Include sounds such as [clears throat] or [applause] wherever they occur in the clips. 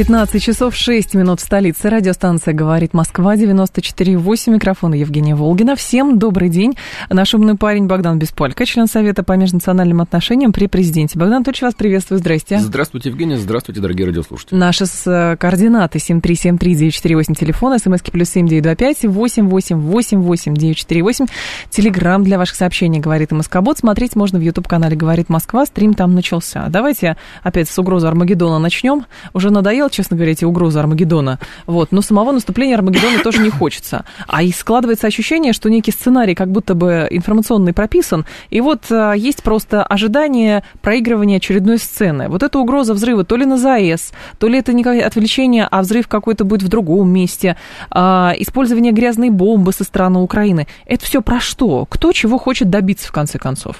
15 часов 6 минут в столице. Радиостанция «Говорит Москва», 94,8. Микрофон Евгения Волгина. Всем добрый день. Наш умный парень Богдан Бесполько, член Совета по межнациональным отношениям при президенте. Богдан, очень вас приветствую. Здрасте. Здравствуйте, Евгения. Здравствуйте, дорогие радиослушатели. Наши с, э, координаты 7373948, телефон, смски плюс 7925 8888948. Телеграмм для ваших сообщений «Говорит Москобот». Смотреть можно в YouTube-канале «Говорит Москва». Стрим там начался. Давайте опять с угрозы Армагеддона начнем. Уже надоело честно говоря, эти угрозы Армагеддона. Вот. Но самого наступления Армагеддона тоже не хочется. А и складывается ощущение, что некий сценарий как будто бы информационный прописан, и вот а, есть просто ожидание проигрывания очередной сцены. Вот эта угроза взрыва то ли на ЗАЭС, то ли это не отвлечение, а взрыв какой-то будет в другом месте, а, использование грязной бомбы со стороны Украины. Это все про что? Кто чего хочет добиться в конце концов?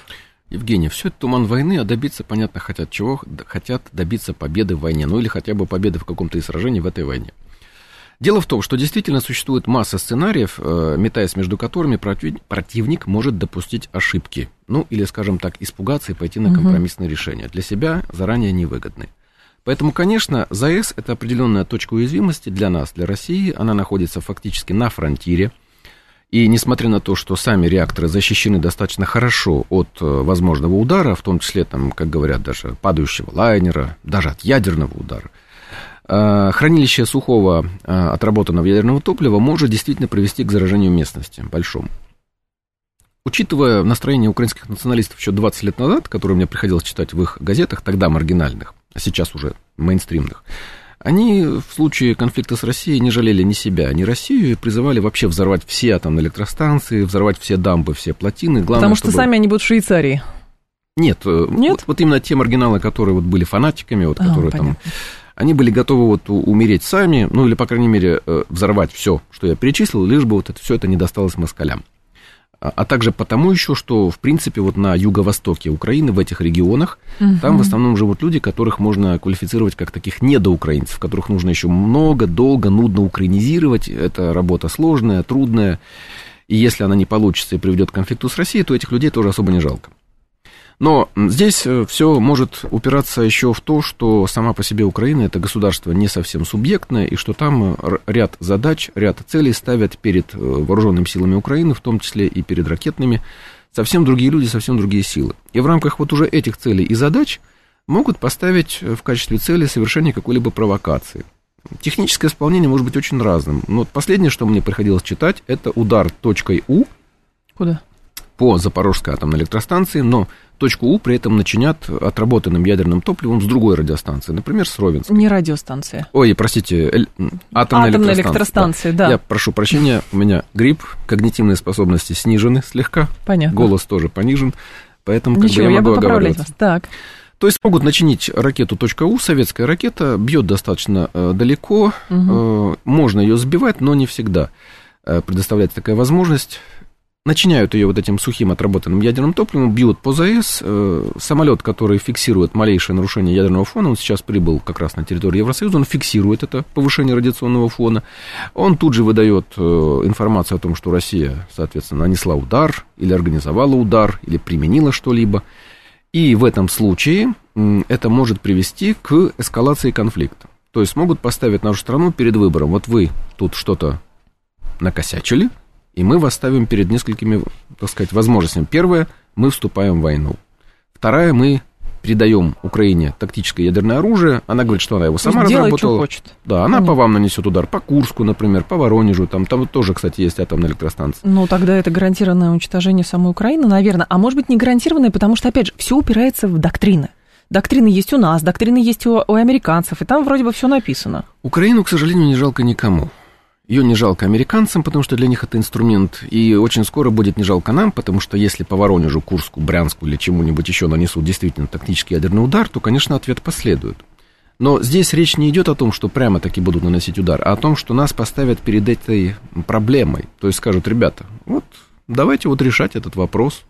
Евгений, все это туман войны, а добиться, понятно, хотят чего? Хотят добиться победы в войне, ну или хотя бы победы в каком-то из сражений в этой войне. Дело в том, что действительно существует масса сценариев, э, метаясь между которыми противник может допустить ошибки. Ну, или, скажем так, испугаться и пойти на компромиссные угу. решения. Для себя заранее невыгодны. Поэтому, конечно, ЗАЭС – это определенная точка уязвимости для нас, для России. Она находится фактически на фронтире. И несмотря на то, что сами реакторы защищены достаточно хорошо от э, возможного удара, в том числе, там, как говорят, даже падающего лайнера, даже от ядерного удара, э, хранилище сухого э, отработанного ядерного топлива может действительно привести к заражению местности большому. Учитывая настроение украинских националистов еще 20 лет назад, которые мне приходилось читать в их газетах, тогда маргинальных, а сейчас уже мейнстримных, они в случае конфликта с Россией не жалели ни себя, ни Россию и призывали вообще взорвать все атомные электростанции, взорвать все дамбы, все плотины. Главное, Потому что чтобы... сами они будут в Швейцарии. Нет, э, Нет? Вот, вот именно те маргиналы, которые вот были фанатиками, вот, а, которые понятно. там они были готовы вот умереть сами, ну или, по крайней мере, э, взорвать все, что я перечислил, лишь бы вот это все это не досталось москалям. А, а также потому еще, что, в принципе, вот на юго-востоке Украины, в этих регионах, угу. там в основном живут люди, которых можно квалифицировать как таких недоукраинцев, которых нужно еще много, долго, нудно украинизировать. Это работа сложная, трудная. И если она не получится и приведет к конфликту с Россией, то этих людей тоже особо не жалко. Но здесь э, все может упираться еще в то, что сама по себе Украина это государство не совсем субъектное, и что там э, ряд задач, ряд целей ставят перед э, вооруженными силами Украины, в том числе и перед ракетными, совсем другие люди, совсем другие силы. И в рамках вот уже этих целей и задач могут поставить в качестве цели совершение какой-либо провокации. Техническое исполнение может быть очень разным. Но вот последнее, что мне приходилось читать, это удар точкой У. Куда? По Запорожской атомной электростанции, но точку У при этом начинят отработанным ядерным топливом с другой радиостанции, например, с Ровенской. Не радиостанция. Ой, простите, эль... атомная, атомная электростанция. электростанция да. да. Я прошу прощения, у меня грипп, когнитивные способности снижены слегка. Понятно. Голос тоже понижен, поэтому как Ничего, бы я, я могу оговаривать вас. Так. То есть могут начинить ракету .у, советская ракета, бьет достаточно э, далеко, угу. можно ее сбивать, но не всегда э, предоставляется такая возможность начиняют ее вот этим сухим отработанным ядерным топливом, бьют по ЗАЭС. Э, самолет, который фиксирует малейшее нарушение ядерного фона, он сейчас прибыл как раз на территорию Евросоюза, он фиксирует это повышение радиационного фона. Он тут же выдает э, информацию о том, что Россия, соответственно, нанесла удар, или организовала удар, или применила что-либо. И в этом случае это может привести к эскалации конфликта. То есть могут поставить нашу страну перед выбором. Вот вы тут что-то накосячили, и мы вас ставим перед несколькими, так сказать, возможностями. Первое, мы вступаем в войну. Вторая, мы передаем Украине тактическое ядерное оружие. Она говорит, что она его сама Делай, разработала. Что хочет. Да, она Понятно. по вам нанесет удар по Курску, например, по Воронежу. Там, там тоже, кстати, есть атомная электростанция. Ну, тогда это гарантированное уничтожение самой Украины, наверное. А может быть, не гарантированное, потому что, опять же, все упирается в доктрины. Доктрины есть у нас, доктрины есть у, у американцев, и там вроде бы все написано. Украину, к сожалению, не жалко никому. Ее не жалко американцам, потому что для них это инструмент, и очень скоро будет не жалко нам, потому что если по Воронежу, Курску, Брянску или чему-нибудь еще нанесут действительно тактический ядерный удар, то, конечно, ответ последует. Но здесь речь не идет о том, что прямо таки будут наносить удар, а о том, что нас поставят перед этой проблемой. То есть скажут, ребята, вот давайте вот решать этот вопрос.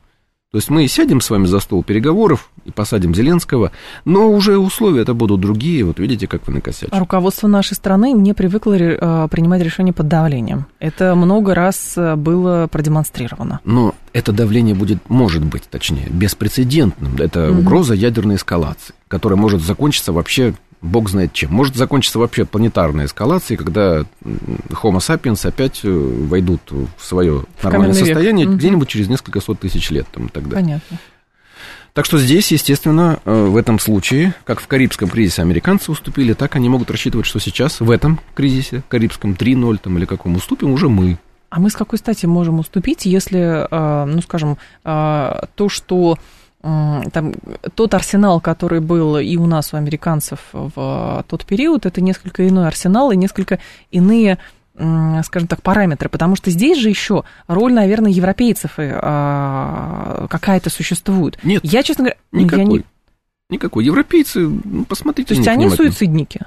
То есть мы сядем с вами за стол переговоров и посадим Зеленского, но уже условия это будут другие. Вот видите, как вы накосячили. Руководство нашей страны не привыкло э, принимать решения под давлением. Это много раз э, было продемонстрировано. Но это давление будет, может быть, точнее, беспрецедентным. Это угу. угроза ядерной эскалации, которая может закончиться вообще бог знает чем. Может закончиться вообще планетарной эскалацией, когда Homo sapiens опять э, войдут в свое в нормальное состояние век. где-нибудь через несколько сот тысяч лет там, и так далее. Понятно. Так что здесь, естественно, э, в этом случае, как в Карибском кризисе американцы уступили, так они могут рассчитывать, что сейчас в этом кризисе, Карибском 3.0 там, или каком, уступим уже мы. А мы с какой стати можем уступить, если, э, ну, скажем, то, что там, тот арсенал, который был и у нас, у американцев в тот период, это несколько иной арсенал и несколько иные скажем так, параметры, потому что здесь же еще роль, наверное, европейцев а, какая-то существует. Нет, я, честно говоря, никакой. Я не... Никакой. Европейцы, ну, посмотрите. То есть они суицидники?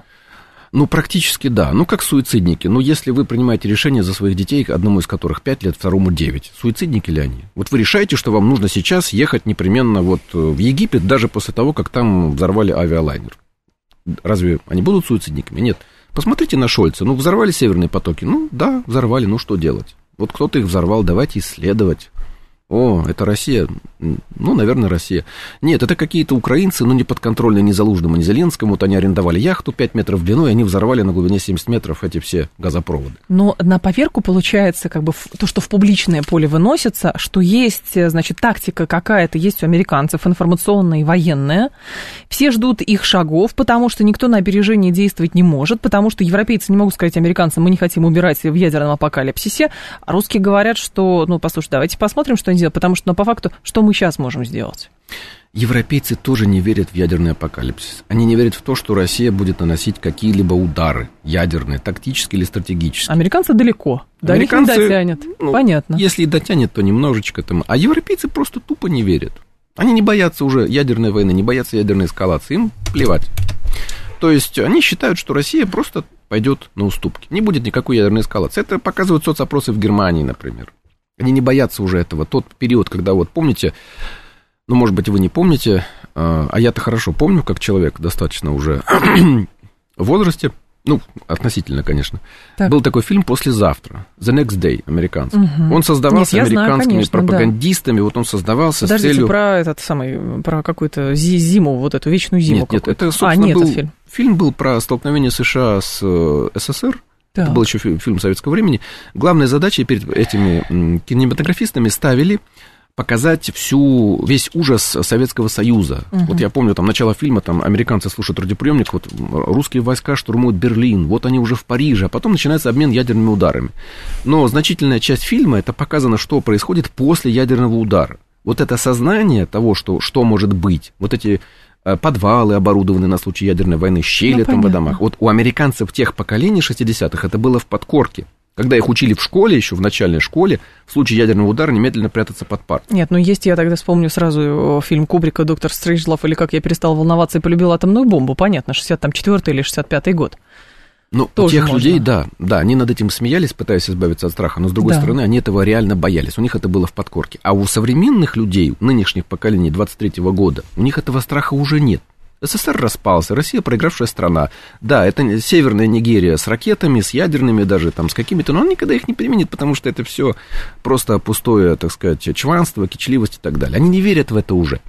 Ну, практически да. Ну, как суицидники. Ну, если вы принимаете решение за своих детей, одному из которых 5 лет, второму 9, суицидники ли они? Вот вы решаете, что вам нужно сейчас ехать непременно вот э, в Египет, даже после того, как там взорвали авиалайнер. Разве они будут суицидниками? Нет. Посмотрите на Шольца. Ну, взорвали северные потоки. Ну, да, взорвали. Ну, что делать? Вот кто-то их взорвал, давайте исследовать. О, это Россия. Ну, наверное, Россия. Нет, это какие-то украинцы, но не подконтрольные ни Залужному, ни Зеленскому. Вот они арендовали яхту 5 метров в длину, и они взорвали на глубине 70 метров эти все газопроводы. Но на поверку получается, как бы, то, что в публичное поле выносится, что есть, значит, тактика какая-то есть у американцев, информационная и военная. Все ждут их шагов, потому что никто на опережение действовать не может, потому что европейцы не могут сказать американцам, мы не хотим убирать в ядерном апокалипсисе. А русские говорят, что, ну, послушай, давайте посмотрим, что они делать, потому что, ну, по факту, что мы сейчас можем сделать? Европейцы тоже не верят в ядерный апокалипсис. Они не верят в то, что Россия будет наносить какие-либо удары ядерные, тактические или стратегические. Американцы далеко. До Американцы, них не дотянет. Ну, Понятно. Если и дотянет, то немножечко там. А европейцы просто тупо не верят. Они не боятся уже ядерной войны, не боятся ядерной эскалации. Им плевать. То есть они считают, что Россия просто пойдет на уступки. Не будет никакой ядерной эскалации. Это показывают соцопросы в Германии, например. Они не боятся уже этого. Тот период, когда вот, помните, ну, может быть, вы не помните, а, а я-то хорошо помню, как человек достаточно уже [clears throat] в возрасте, ну, относительно, конечно. Так. Был такой фильм «Послезавтра», «The Next Day», американский. Угу. Он создавался Нет, американскими знаю, конечно, пропагандистами, да. вот он создавался Подождите, с целью... про этот самый, про какую-то зиму, вот эту вечную зиму Нет, нет, это, собственно, а, нет, был... фильм. Фильм был про столкновение США с э, СССР, так. Это был еще фильм советского времени. Главная задача перед этими кинематографистами ставили показать всю, весь ужас Советского Союза. Угу. Вот я помню, там, начало фильма, там, американцы слушают радиоприемник, вот, русские войска штурмуют Берлин, вот они уже в Париже, а потом начинается обмен ядерными ударами. Но значительная часть фильма, это показано, что происходит после ядерного удара. Вот это сознание того, что, что может быть, вот эти подвалы оборудованы на случай ядерной войны, щели ну, там понятно. в домах. Вот у американцев тех поколений 60-х это было в подкорке. Когда их учили в школе, еще в начальной школе, в случае ядерного удара немедленно прятаться под парт. Нет, ну есть, я тогда вспомню сразу фильм Кубрика «Доктор Стрейджлов» или «Как я перестал волноваться и полюбил атомную бомбу». Понятно, 64 или 65 год. Ну, у тех можно. людей, да, да, они над этим смеялись, пытаясь избавиться от страха, но, с другой да. стороны, они этого реально боялись, у них это было в подкорке. А у современных людей, нынешних поколений 23-го года, у них этого страха уже нет. СССР распался, Россия проигравшая страна. Да, это северная Нигерия с ракетами, с ядерными даже, там, с какими-то, но он никогда их не применит, потому что это все просто пустое, так сказать, чванство, кичливость и так далее. Они не верят в это уже.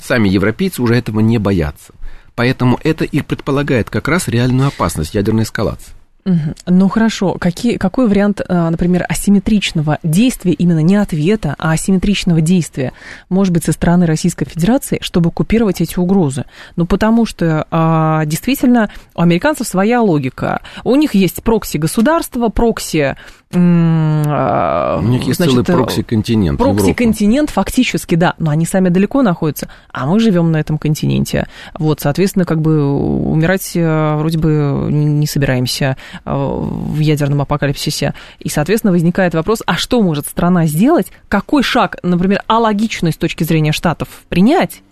Сами европейцы уже этого не боятся. Поэтому это и предполагает как раз реальную опасность ядерной эскалации. Ну хорошо, Какие, какой вариант, а, например, асимметричного действия, именно не ответа, а асимметричного действия, может быть, со стороны Российской Федерации, чтобы купировать эти угрозы? Ну потому что а, действительно у американцев своя логика. У них есть прокси государства, прокси а, у них есть значит, целый прокси-континент. Прокси-континент, фактически, да, но они сами далеко находятся, а мы живем на этом континенте. Вот, соответственно, как бы умирать вроде бы не собираемся в ядерном апокалипсисе. И, соответственно, возникает вопрос, а что может страна сделать, какой шаг, например, алогичный с точки зрения Штатов принять,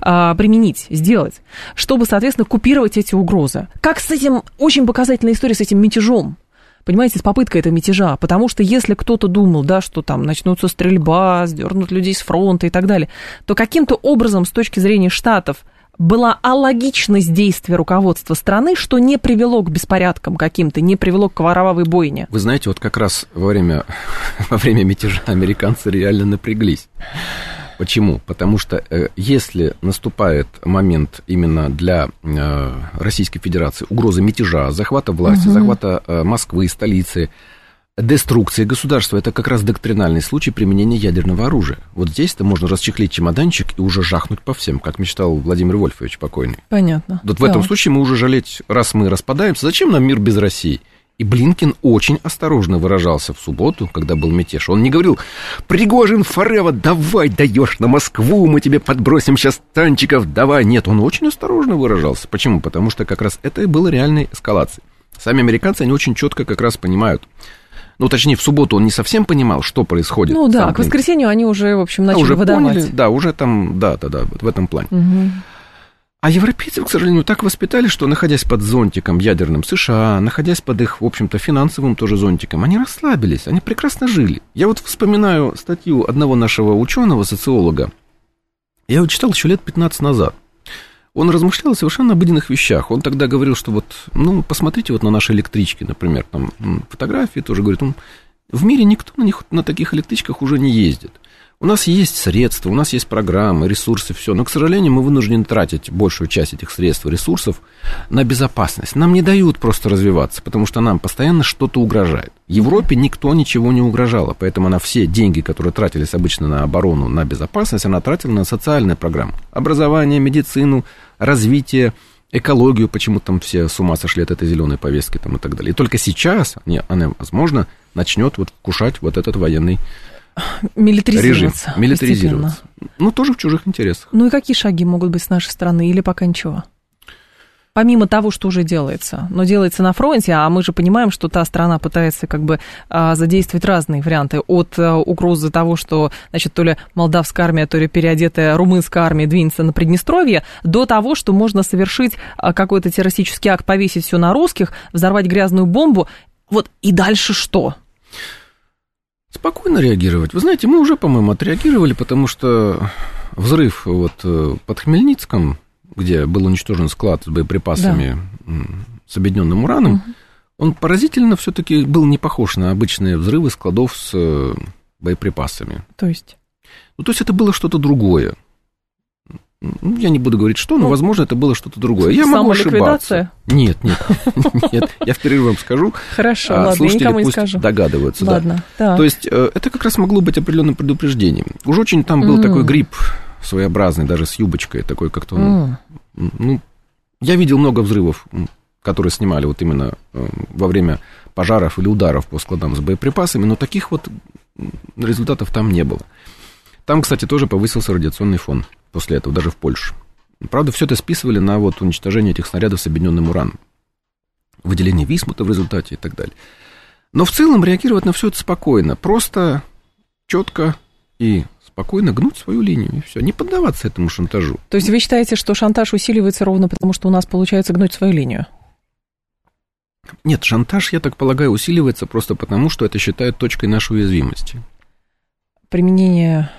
а, применить, сделать, чтобы, соответственно, купировать эти угрозы. Как с этим, очень показательная история с этим мятежом понимаете, с попыткой этого мятежа. Потому что если кто-то думал, да, что там начнутся стрельба, сдернут людей с фронта и так далее, то каким-то образом с точки зрения Штатов была алогичность действия руководства страны, что не привело к беспорядкам каким-то, не привело к кровавой бойне. Вы знаете, вот как раз во время, [laughs] во время мятежа американцы реально напряглись. Почему? Потому что э, если наступает момент именно для э, Российской Федерации угрозы мятежа, захвата власти, угу. захвата э, Москвы, столицы, деструкции государства, это как раз доктринальный случай применения ядерного оружия. Вот здесь-то можно расчехлить чемоданчик и уже жахнуть по всем, как мечтал Владимир Вольфович покойный. Понятно. Вот в этом случае мы уже жалеть, раз мы распадаемся, зачем нам мир без России? И Блинкин очень осторожно выражался в субботу, когда был мятеж. Он не говорил, Пригожин, Форева, давай даешь на Москву, мы тебе подбросим сейчас танчиков, давай. Нет, он очень осторожно выражался. Почему? Потому что как раз это и было реальной эскалацией. Сами американцы, они очень четко как раз понимают, ну, точнее, в субботу он не совсем понимал, что происходит. Ну да, к воскресенью они уже, в общем, начали а, уже выдавать. Поняли, да, уже там, да, да, да, вот в этом плане. Угу. А европейцев, к сожалению, так воспитали, что, находясь под зонтиком ядерным США, находясь под их, в общем-то, финансовым тоже зонтиком, они расслабились, они прекрасно жили. Я вот вспоминаю статью одного нашего ученого, социолога. Я его читал еще лет 15 назад. Он размышлял о совершенно обыденных вещах. Он тогда говорил, что вот, ну, посмотрите вот на наши электрички, например, там фотографии тоже, говорит, он, в мире никто на них на таких электричках уже не ездит. У нас есть средства, у нас есть программы, ресурсы, все. Но, к сожалению, мы вынуждены тратить большую часть этих средств и ресурсов на безопасность. Нам не дают просто развиваться, потому что нам постоянно что-то угрожает. Европе никто ничего не угрожало, поэтому она все деньги, которые тратились обычно на оборону, на безопасность, она тратила на социальные программы. Образование, медицину, развитие, экологию, почему там все с ума сошли от этой зеленой повестки там, и так далее. И только сейчас она, возможно, начнет вот вкушать вот этот военный Милитаризироваться. Режим. Милитаризироваться. Ну, тоже в чужих интересах. Ну и какие шаги могут быть с нашей стороны или пока ничего? Помимо того, что уже делается, но делается на фронте, а мы же понимаем, что та страна пытается как бы а, задействовать разные варианты. От а, угрозы того, что, значит, то ли молдавская армия, то ли переодетая румынская армия двинется на Приднестровье, до того, что можно совершить а, какой-то террористический акт, повесить все на русских, взорвать грязную бомбу. Вот и дальше что? Спокойно реагировать. Вы знаете, мы уже, по-моему, отреагировали, потому что взрыв вот э, под Хмельницком, где был уничтожен склад с боеприпасами да. с объединенным ураном, угу. он поразительно все-таки был не похож на обычные взрывы складов с э, боеприпасами. То есть? Ну, то есть это было что-то другое. Ну, я не буду говорить что, но, ну, возможно, это было что-то другое. Я могу ошибаться. Нет, нет, [laughs] нет, я впервые вам скажу. Хорошо, а ладно, я никому не скажу. догадываются, ладно, да. То есть э, это как раз могло быть определенным предупреждением. Уж очень там был такой гриб своеобразный, даже с юбочкой, такой как-то... Ну, я видел много взрывов, которые снимали вот именно э, во время пожаров или ударов по складам с боеприпасами, но таких вот результатов там не было. Там, кстати, тоже повысился радиационный фон после этого, даже в Польше. Правда, все это списывали на вот уничтожение этих снарядов с объединенным ураном. Выделение висмута в результате и так далее. Но в целом реагировать на все это спокойно. Просто четко и спокойно гнуть свою линию, и все. Не поддаваться этому шантажу. То есть вы считаете, что шантаж усиливается ровно потому, что у нас получается гнуть свою линию? Нет, шантаж, я так полагаю, усиливается просто потому, что это считают точкой нашей уязвимости. Применение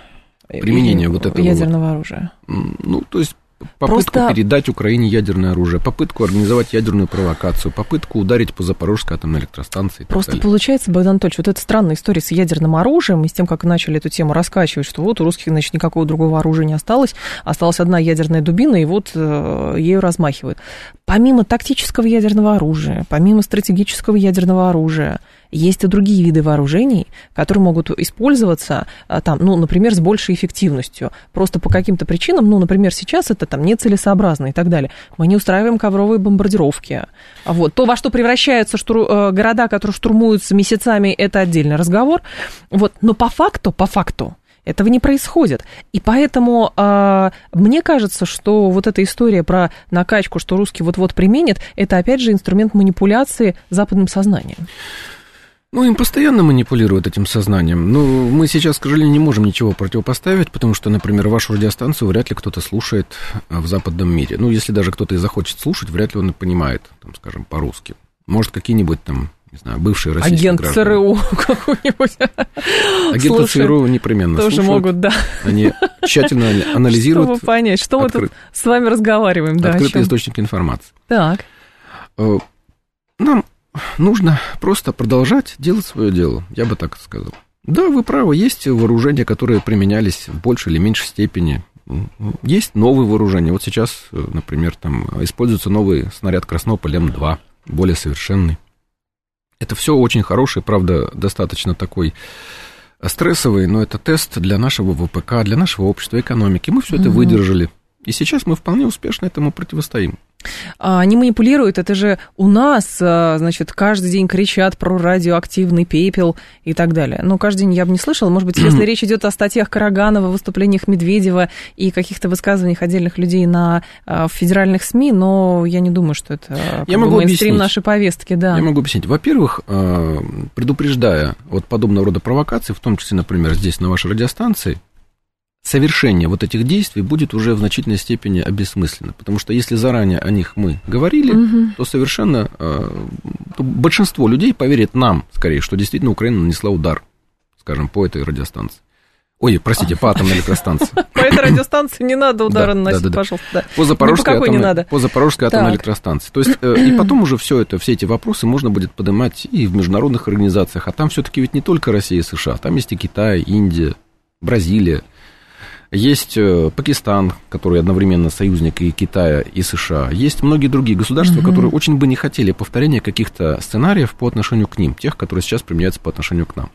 применение вот этого ядерного вот, оружия. Ну, то есть попытку Просто... передать Украине ядерное оружие, попытку организовать ядерную провокацию, попытку ударить по Запорожской атомной электростанции. Просто получается, Богдан Анатольевич, вот эта странная история с ядерным оружием и с тем, как начали эту тему раскачивать, что вот у русских, значит, никакого другого оружия не осталось, осталась одна ядерная дубина, и вот э, ею размахивают. Помимо тактического ядерного оружия, помимо стратегического ядерного оружия, есть и другие виды вооружений, которые могут использоваться, а, там, ну, например, с большей эффективностью. Просто по каким-то причинам, ну, например, сейчас это там нецелесообразно и так далее. Мы не устраиваем ковровые бомбардировки. Вот. То, во что превращаются штур... Э, города, которые штурмуются месяцами, это отдельный разговор. Вот. Но по факту, по факту, этого не происходит. И поэтому э, мне кажется, что вот эта история про накачку, что русский вот-вот применит, это опять же инструмент манипуляции западным сознанием. Ну, им постоянно манипулируют этим сознанием. Но мы сейчас, к сожалению, не можем ничего противопоставить, потому что, например, вашу радиостанцию вряд ли кто-то слушает в западном мире. Ну, если даже кто-то и захочет слушать, вряд ли он и понимает, там, скажем, по-русски. Может, какие-нибудь там, не знаю, бывшие российские Агент граждане. ЦРУ какой-нибудь. Агенты ЦРУ непременно Тоже слушают. могут, да. Они тщательно анализируют Чтобы понять, что мы открыт- тут с вами разговариваем. Да, о открытые чем. источники информации. Так. Э, Нам нужно просто продолжать делать свое дело, я бы так сказал. Да, вы правы, есть вооружения, которые применялись в большей или меньшей степени. Есть новые вооружения. Вот сейчас, например, там используется новый снаряд Краснополь М2, более совершенный. Это все очень хороший, правда, достаточно такой стрессовый, но это тест для нашего ВПК, для нашего общества, экономики. Мы все это Мгм. выдержали. И сейчас мы вполне успешно этому противостоим. А, Они манипулируют, это же у нас, а, значит, каждый день кричат про радиоактивный пепел и так далее. Ну, каждый день я бы не слышала. Может быть, если [clears throat] речь идет о статьях Караганова, выступлениях Медведева и каких-то высказываниях отдельных людей на а, в федеральных СМИ, но я не думаю, что это Я бы, могу мейнстрим объяснить. нашей повестки, да. Я могу объяснить. Во-первых, предупреждая от подобного рода провокаций, в том числе, например, здесь на вашей радиостанции, совершение вот этих действий будет уже в значительной степени обессмысленно. Потому что если заранее о них мы говорили, Мгм. то совершенно э, то большинство людей поверит нам, скорее, что действительно Украина нанесла удар, скажем, по этой радиостанции. Ой, простите, по атомной электростанции. [laughs] По этой радиостанции не надо удара Да, наносить, да, да, да. пожалуйста. По Запорожской, не атомной, надо. по Запорожской атомной электростанции. То есть, э, и потом уже все это, все эти вопросы можно будет поднимать и в международных организациях. А там все-таки ведь не только Россия и США, там есть и Китай, Индия, Бразилия. Есть э, Пакистан, который одновременно союзник и Китая, и США. Есть многие другие государства, Мгм. которые очень бы не хотели повторения каких-то сценариев по отношению к ним, тех, которые сейчас применяются по отношению к нам.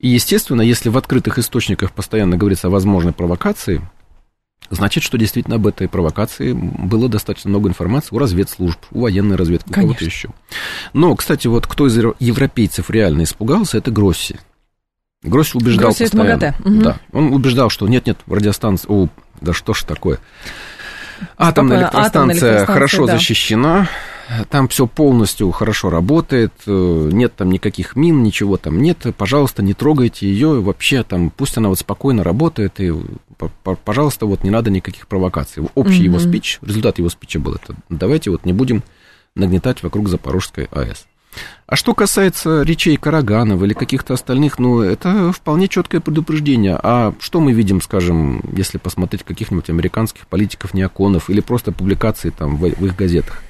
И, естественно, если в открытых источниках постоянно говорится о возможной провокации, значит, что действительно об этой провокации было достаточно много информации у разведслужб, у военной разведки, у кого-то еще. Но, кстати, вот кто из евро- европейцев реально испугался, это Гросси. Гросси убеждал Гросси это постоянно. Мгм. Да, он убеждал, что нет-нет, радиостанция... О, да что ж такое. Атомная Спокойно, электростанция, атомная электростанция, хорошо да. защищена, там все полностью хорошо работает, э, нет там никаких мин, ничего там нет, пожалуйста, не трогайте ее, вообще там пусть она вот спокойно работает, и, пожалуйста, вот не надо никаких провокаций. Общий его Мгм. спич, результат его спича был это, давайте вот не будем нагнетать вокруг Запорожской АЭС. А что касается речей Караганова или каких-то остальных, ну, это вполне четкое предупреждение. А что мы видим, скажем, если посмотреть каких-нибудь американских политиков, неоконов или просто публикации там в, в их газетах?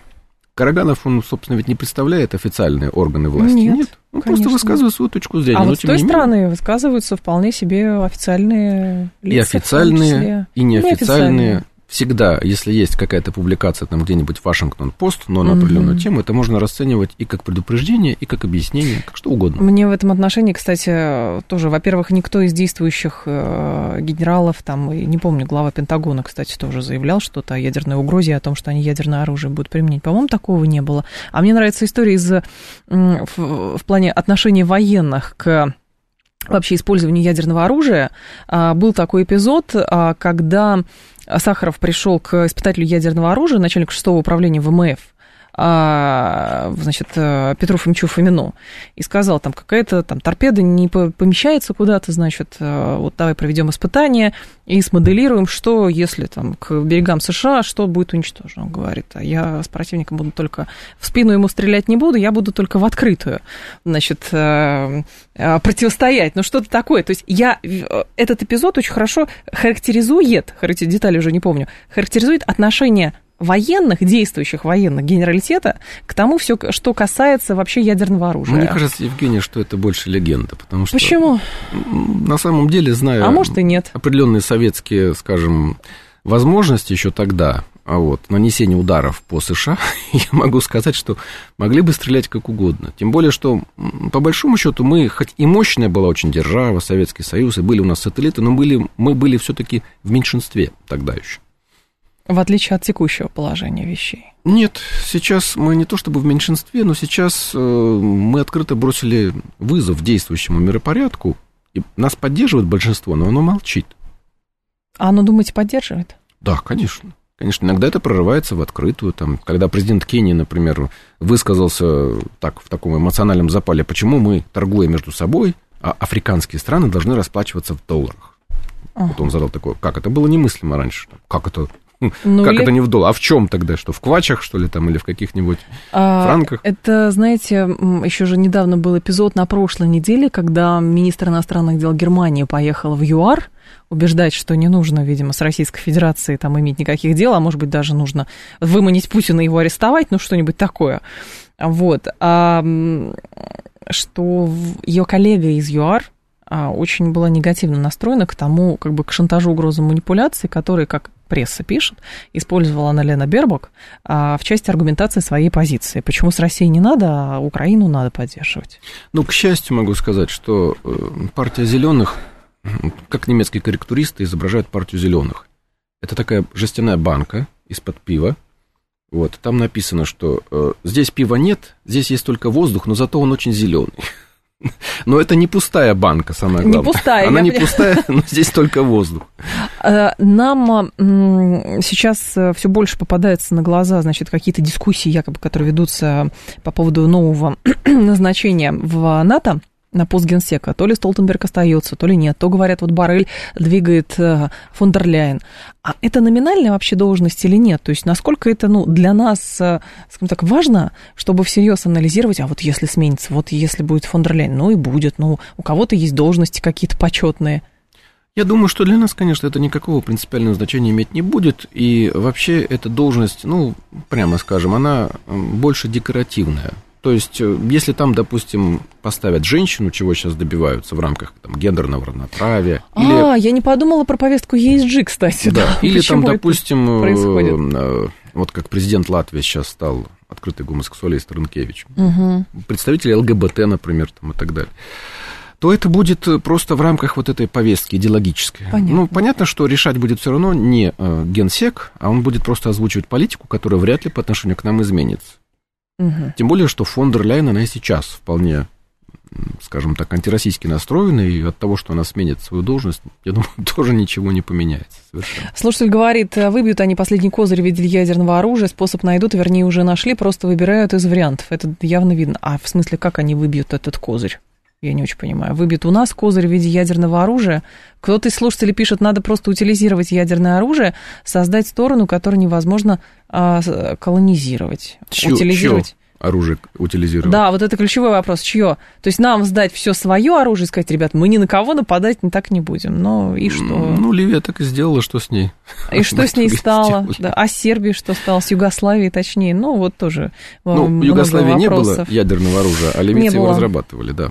Караганов, он, собственно, ведь не представляет официальные органы власти. Нет, он конечно. просто высказывает свою точку зрения. А но вот с той не менее, стороны высказываются вполне себе официальные и лица. том официальные, и неофициальные. Неофициальные. Всегда, если есть какая-то публикация там где-нибудь в Вашингтон-Пост, но на определенную Мгм. тему, это можно расценивать и как предупреждение, и как объяснение, как что угодно. Мне в этом отношении, кстати, тоже, во-первых, никто из действующих э, генералов, там, не помню, глава Пентагона, кстати, тоже заявлял что-то о ядерной угрозе, о том, что они ядерное оружие будут применять. По-моему, такого не было. А мне нравится история из, в, в плане отношений военных к вообще использованию ядерного оружия. А, Был такой эпизод, а, когда Сахаров пришел к испытателю ядерного оружия, начальник шестого управления ВМФ, значит, э, Петру Фомичу Фомину, и сказал, там какая-то там торпеда не по- помещается куда-то, значит, э, вот давай проведем испытание и смоделируем, что если там к берегам США, что будет уничтожено. Он говорит, а я с противником буду только в спину ему стрелять не буду, я буду только в открытую, значит, э, противостоять. Ну, что-то такое. То есть я этот эпизод очень хорошо характеризует, характер- детали уже не помню, характеризует отношение военных, действующих военных генералитета к тому, все, что касается вообще ядерного оружия. Мне кажется, Евгений, что это больше легенда, потому что Почему? на самом деле, зная А может и нет. определенные советские, скажем, возможности еще тогда, а вот нанесение ударов по США, [laughs] я могу сказать, что могли бы стрелять как угодно. Тем более, что по большому счету мы, хоть и мощная была очень держава, Советский Союз, и были у нас сателлиты, но были, мы были все-таки в меньшинстве тогда еще. В отличие от текущего положения вещей. Нет, сейчас мы не то чтобы в меньшинстве, но сейчас э, мы открыто бросили вызов действующему миропорядку, и нас поддерживает большинство, но оно молчит. А оно, думаете, поддерживает? Да, конечно. Конечно, иногда это прорывается в открытую. Там, когда президент Кении, например, высказался так, в таком эмоциональном запале, почему мы, торгуя между собой, а африканские страны должны расплачиваться в долларах. Uh-huh. Вот он задал такое, как это было немыслимо раньше, как это ну, как или... это не в доллар? А в чем тогда? Что, в квачах, что ли, там, или в каких-нибудь а, франках? Это, знаете, еще же недавно был эпизод на прошлой неделе, когда министр иностранных дел Германии поехал в ЮАР убеждать, что не нужно, видимо, с Российской Федерацией там иметь никаких дел, а может быть, даже нужно выманить Путина и его арестовать, ну, что-нибудь такое. Вот. А, что ее коллега из ЮАР а, очень была негативно настроена к тому, как бы к шантажу, угрозам, манипуляции, которые, как пресса пишет, использовала она Лена Бербок а, в части аргументации своей позиции. Почему с Россией не надо, а Украину надо поддерживать? Ну, к счастью, могу сказать, что э, партия зеленых, как немецкие корректуристы изображают партию зеленых. Это такая жестяная банка из-под пива. Вот, там написано, что э, здесь пива нет, здесь есть только воздух, но зато он очень зеленый. [laughs] Но это не пустая банка, самое главное. Не пустая. Она не понимаю. пустая, [laughs] но здесь только воздух. [laughs] Э, нам сейчас э, все больше попадается на глаза, значит, какие-то дискуссии, якобы, которые ведутся по поводу нового [clears throat] назначения в НАТО на пост генсека. То ли Столтенберг остается, то ли нет. То говорят, вот Барель двигает э, фон. А это номинальная вообще должность или нет? То есть насколько это ну, для нас, э, скажем так, важно, чтобы всерьез анализировать, а вот если сменится, вот если будет фон ну и будет. Ну, у кого-то есть должности какие-то почетные. Я думаю, что для нас, конечно, это никакого принципиального значения иметь не будет. И вообще эта должность, ну, прямо скажем, она больше декоративная. То есть, э, если там, допустим, поставят женщину, чего сейчас добиваются в рамках там, гендерного равноправия. А, или... я не подумала про повестку ESG, кстати. Да, да. [laughs] или там, допустим, происходит? Э, вот как президент Латвии сейчас стал открытый гомосексуалист Рынкевич, угу. представители ЛГБТ, например, там, и так далее то это будет просто в рамках вот этой повестки идеологической. Понятно. Ну, понятно, что решать будет все равно не э, генсек, а он будет просто озвучивать политику, которая вряд ли по отношению к нам изменится. Угу. Тем более, что фон дер Ляйен, она и сейчас вполне скажем так, антироссийски настроена, и от того, что она сменит свою должность, я думаю, [laughs] тоже ничего не поменяется совершенно. Слушатель говорит, выбьют они последний козырь в виде ядерного оружия, способ найдут, вернее, уже нашли, просто выбирают из вариантов. Это явно видно. А в смысле, как они выбьют этот козырь? Я не очень понимаю. Выбьют у нас козырь в виде ядерного оружия. Кто-то из слушателей пишет, надо просто утилизировать ядерное оружие, создать сторону, которую невозможно а, колонизировать. Чё, утилизировать. Чё? оружие утилизировать. Да, вот это ключевой вопрос, чье? То есть нам сдать все свое оружие, сказать, ребят, мы ни на кого нападать так не будем. Ну и что? Ну, Ливия так и сделала, что с ней. И [laughs] что с ней стало? Да, а Сербии что стало? С Югославией точнее? Ну, вот тоже Ну, в Югославии не было ядерного оружия, а ливийцы его разрабатывали, да.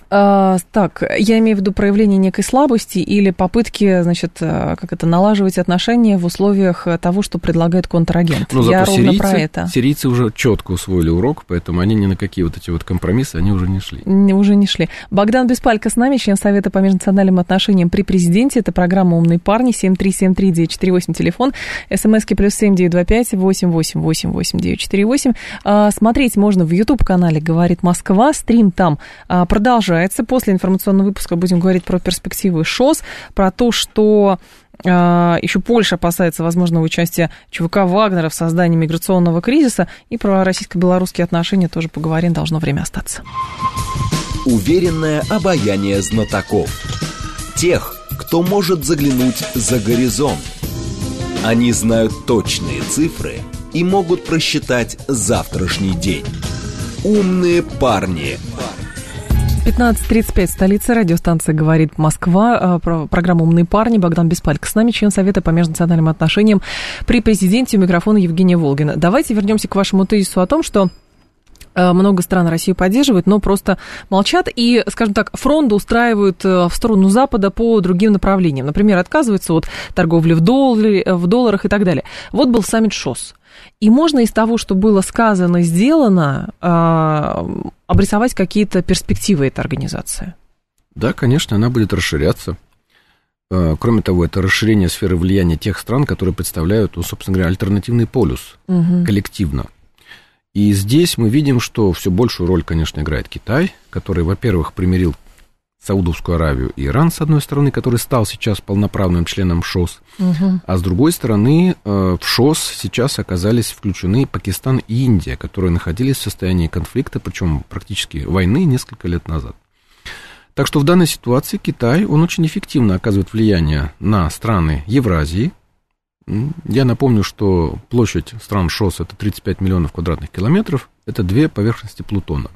А, так, я имею в виду проявление некой слабости или попытки, значит, э, как это, налаживать отношения в условиях того, что предлагает контрагент. Ну, я ровно про это. Сирийцы уже четко усвоили урок, поэтому они ни на какие вот эти вот компромиссы, они уже не шли. Не, уже не шли. Богдан Беспалько с нами, член Совета по межнациональным отношениям при президенте. Это программа «Умные парни», 7373948, телефон, смски плюс семь девять два пять восемь восемь восемь восемь девять четыре восемь. А, смотреть можно в YouTube-канале «Говорит Москва», стрим там а, продолжается продолжается. После информационного выпуска будем говорить про перспективы ШОС, про то, что а, еще Польша опасается возможного участия ЧВК Вагнера в создании миграционного кризиса. И про российско-белорусские отношения тоже поговорим, должно время остаться. Уверенное обаяние знатоков. Тех, кто может заглянуть за горизонт. Они знают точные цифры и могут просчитать завтрашний день. Умные парни. парни 15.35, столица, радиостанция «Говорит Москва», а, программа «Умные парни», Богдан Беспалько с нами, член Совета по межнациональным отношениям при президенте у микрофона Евгения Волгина. Давайте вернемся к вашему тезису о том, что а, много стран Россию поддерживают, но просто молчат и, скажем так, фронт устраивают э, в сторону Запада по другим направлениям. Например, отказываются от торговли в, долларе, в долларах и так далее. Вот был саммит ШОС. И можно из того, что было сказано, сделано, а, обрисовать какие-то перспективы этой организации? Да, конечно, она будет расширяться. А, кроме того, это расширение сферы влияния тех стран, которые представляют, ну, собственно говоря, альтернативный полюс угу. коллективно. И здесь мы видим, что все большую роль, конечно, играет Китай, который, во-первых, примирил Саудовскую Аравию и Иран, с одной стороны, который стал сейчас полноправным членом ШОС, Угу. а с другой стороны, э, в ШОС сейчас оказались включены Пакистан и Индия, которые находились в состоянии конфликта, причем практически войны несколько лет назад. Так что в данной ситуации Китай, он очень эффективно оказывает влияние на страны Евразии. Я напомню, что площадь стран ШОС это 35 миллионов квадратных километров, это две поверхности Плутона.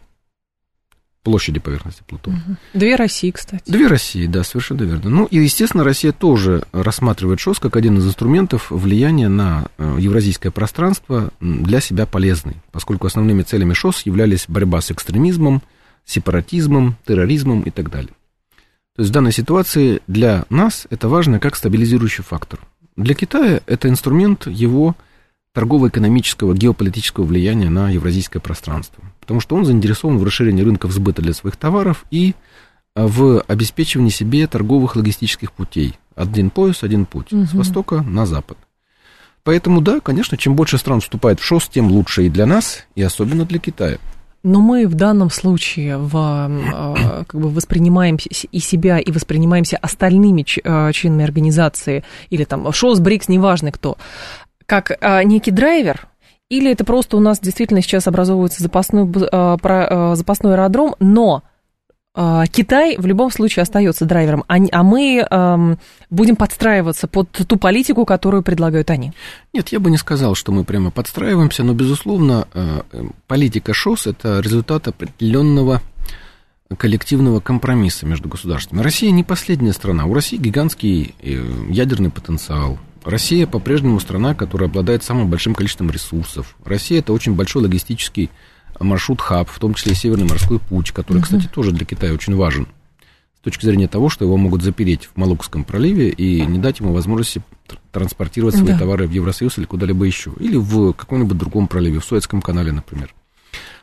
Площади поверхности Плутона. Две России, кстати. Две России, да, совершенно верно. Ну и, естественно, Россия тоже рассматривает ШОС как один из инструментов влияния на э, евразийское пространство для себя полезный, поскольку основными целями ШОС являлись борьба с экстремизмом, сепаратизмом, терроризмом и так далее. То есть в данной ситуации для нас это важно как стабилизирующий фактор. Для Китая это инструмент его торгово-экономического, геополитического влияния на евразийское пространство. Потому что он заинтересован в расширении рынков сбыта для своих товаров и а, в обеспечивании себе торговых логистических путей. Один пояс, один путь. С Мгм. востока на запад. Поэтому, да, конечно, чем больше стран вступает в ШОС, тем лучше и для нас, и особенно для Китая. Но мы в данном случае в, э, как бы воспринимаем с- и себя, и воспринимаемся остальными ч- э, членами организации, или там ШОС, БРИКС, неважно кто, как э, некий драйвер, или это просто у нас действительно сейчас образовывается запасной, э, про- э, запасной аэродром, но э, Китай в любом случае остается драйвером, а, а мы эм, будем подстраиваться под ту политику, которую предлагают они. Нет, я бы не сказал, что мы прямо подстраиваемся, но, безусловно, э, э, политика ШОС – это результат определенного коллективного компромисса между государствами. Россия не последняя страна. У России гигантский э, ядерный потенциал. Россия по-прежнему страна, которая обладает самым большим количеством ресурсов. Россия – это очень большой логистический маршрут-хаб, в том числе и Северный морской путь, который, кстати, тоже для Китая очень важен с точки зрения того, что его могут запереть в Малукском проливе и не дать ему возможности тр- транспортировать свои Да. товары в Евросоюз или куда-либо еще. Или в каком-нибудь другом проливе, в Суэцком канале, например.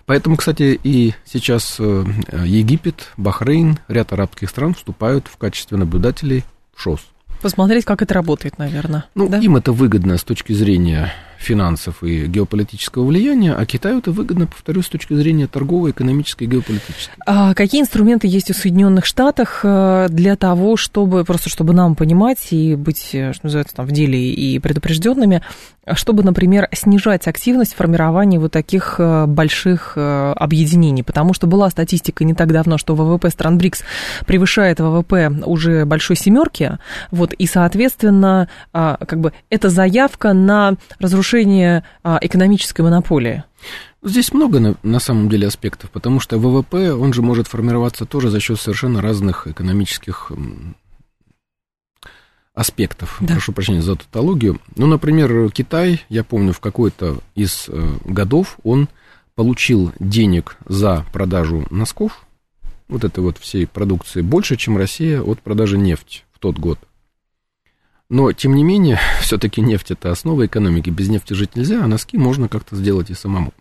Поэтому, кстати, и сейчас э, Египет, Бахрейн, ряд арабских стран вступают в качестве наблюдателей в ШОС. Посмотреть, как это работает, наверное. Ну, да? им это выгодно с точки зрения финансов и геополитического влияния, а Китаю это выгодно, повторюсь, с точки зрения торговой, экономической и геополитической. А какие инструменты есть у Соединенных Штатов э, для того, чтобы просто чтобы нам понимать и быть, э, что называется, там в деле и предупрежденными, чтобы, например, снижать активность формирования вот таких э, больших объединений, потому что была статистика не так давно, что ВВП стран БРИКС превышает ВВП уже большой семерки, вот и соответственно, а, как бы это заявка на разрушение а, экономической монополии. Здесь много на, самом деле аспектов, потому что ВВП, он же может формироваться тоже за счет совершенно разных экономических аспектов. Да. Прошу прощения за тавтологию. Ну, например, Китай, я помню, в какой-то из э, годов он получил денег за продажу носков, вот этой вот всей продукции, больше, чем Россия от продажи нефти в тот год. Но, тем не менее, [laughs] все-таки нефть это основа экономики. Без нефти жить нельзя, а носки можно как-то сделать и самому.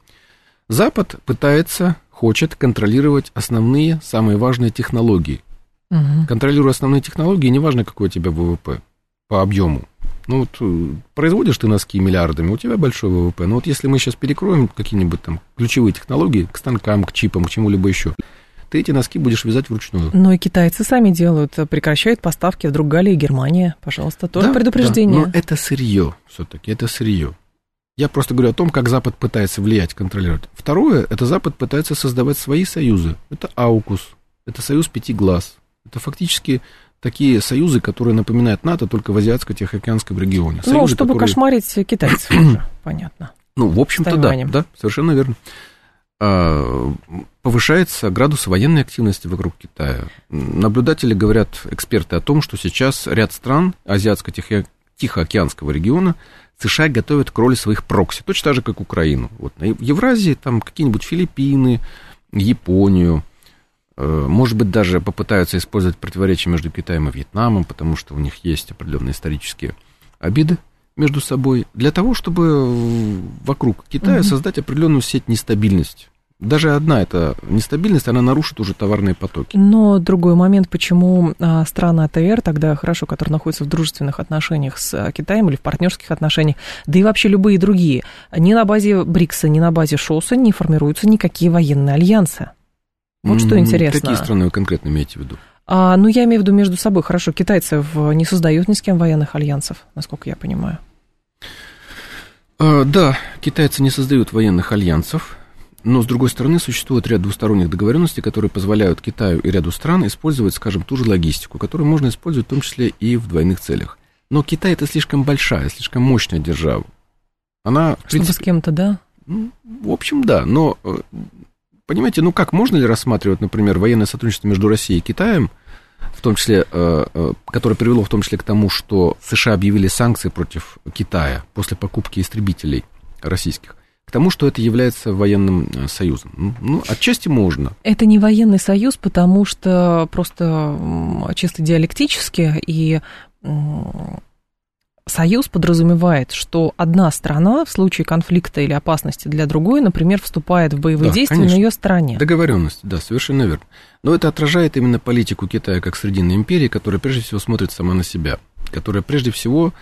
Запад пытается, хочет контролировать основные, самые важные технологии. Мгм. Контролируя основные технологии, неважно, какой у тебя ВВП по объему. Ну вот э, производишь ты носки миллиардами, у тебя большой ВВП. Но вот если мы сейчас перекроем какие-нибудь там ключевые технологии к станкам, к чипам, к чему-либо еще, ты эти носки будешь вязать вручную. Но и китайцы сами делают, прекращают поставки вдруг Галия и Германия. Пожалуйста, тоже Да, предупреждение. да, но это сырье все-таки, это сырье. Я просто говорю о том, как Запад пытается влиять, контролировать. Второе, это Запад пытается создавать свои союзы. Это АУКУС, это союз пяти глаз. Это фактически такие союзы, которые напоминают НАТО, только в азиатско-тихоокеанском регионе. Ну, Союзы, чтобы которые- кошмарить китайцев [clears throat] понятно. Ну, в общем-то, да, да, совершенно верно. А, Повышается градус военной активности вокруг Китая. Наблюдатели говорят, эксперты, о том, что сейчас ряд стран азиатско-тихоокеанского региона США готовят к роли своих прокси, точно так же, как Украину. Вот на Евразии там какие-нибудь Филиппины, Японию, э, может быть, даже попытаются использовать противоречия между Китаем и Вьетнамом, потому что у них есть определенные исторические обиды между собой, для того, чтобы э, вокруг Китая Мгм. создать определенную сеть нестабильности. Даже одна эта нестабильность, она нарушит уже товарные потоки. Но другой момент, почему а, страны АТР тогда хорошо, которые находятся в дружественных отношениях с а, Китаем или в партнерских отношениях, да и вообще любые другие, ни на базе БРИКСа, ни на базе ШОСа не формируются никакие военные альянсы. Вот что интересно. Какие страны вы конкретно имеете в виду? А, ну, я имею в виду между собой. Хорошо, китайцы не создают ни с кем военных альянсов, насколько я понимаю. А, да, китайцы не создают военных альянсов, но, с другой стороны, существует ряд двусторонних договоренностей, которые позволяют Китаю и ряду стран использовать, скажем, ту же логистику, которую можно использовать в том числе и в двойных целях. Но Китай это слишком большая, слишком мощная держава. Она, Чтобы принципе, с кем-то, да? Ну, в общем, да, но, э, понимаете, ну как, можно ли рассматривать, например, военное сотрудничество между Россией и Китаем, в том числе, э, э, которое привело в том числе к тому, что США объявили санкции против Китая после покупки истребителей российских, к тому, что это является военным э, союзом. Ну, ну, отчасти можно. Это не военный союз, потому что просто чисто диалектически и Союз подразумевает, что одна страна в случае конфликта или опасности для другой, например, вступает в боевые да, действия конечно. на ее стороне. Договоренность, да, совершенно верно. Но это отражает именно политику Китая как Срединной империи, которая прежде всего смотрит сама на себя, которая прежде всего